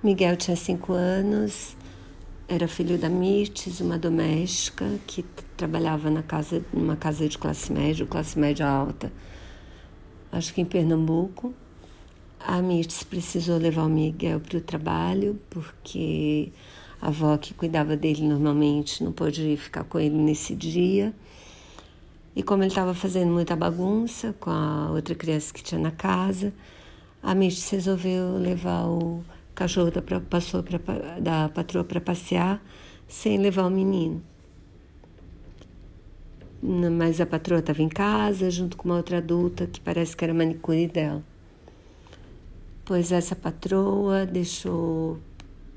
Miguel tinha cinco anos, era filho da Mirtes, uma doméstica que trabalhava na casa, numa casa de classe média, classe média alta, acho que em Pernambuco. A Mirtes precisou levar o Miguel para o trabalho porque a avó que cuidava dele normalmente não pôde ficar com ele nesse dia. E como ele estava fazendo muita bagunça com a outra criança que tinha na casa, a Mirtes resolveu levar o cachorro da, passou pra, da patroa para passear sem levar o menino. Mas a patroa estava em casa junto com uma outra adulta que parece que era manicure dela. Pois essa patroa deixou,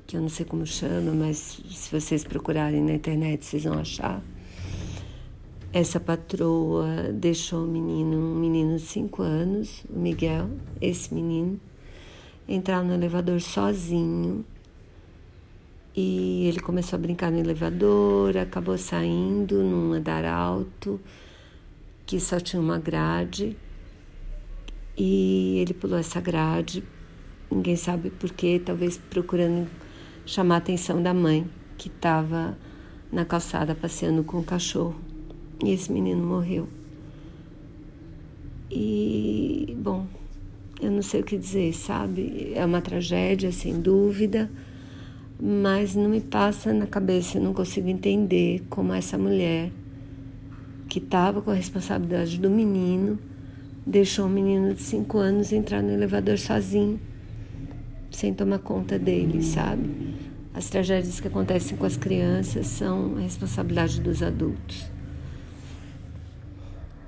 que eu não sei como chama, mas se vocês procurarem na internet vocês vão achar. Essa patroa deixou o menino, um menino de 5 anos, o Miguel, esse menino, entrar no elevador sozinho. E ele começou a brincar no elevador, acabou saindo num andar alto, que só tinha uma grade. E ele pulou essa grade, ninguém sabe porquê, talvez procurando chamar a atenção da mãe, que estava na calçada passeando com o cachorro. E esse menino morreu. E, bom, não sei o que dizer, sabe? É uma tragédia, sem dúvida, mas não me passa na cabeça, eu não consigo entender como essa mulher, que estava com a responsabilidade do menino, deixou um menino de cinco anos entrar no elevador sozinho, sem tomar conta dele, sabe? As tragédias que acontecem com as crianças são a responsabilidade dos adultos.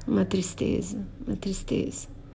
Uma tristeza, uma tristeza.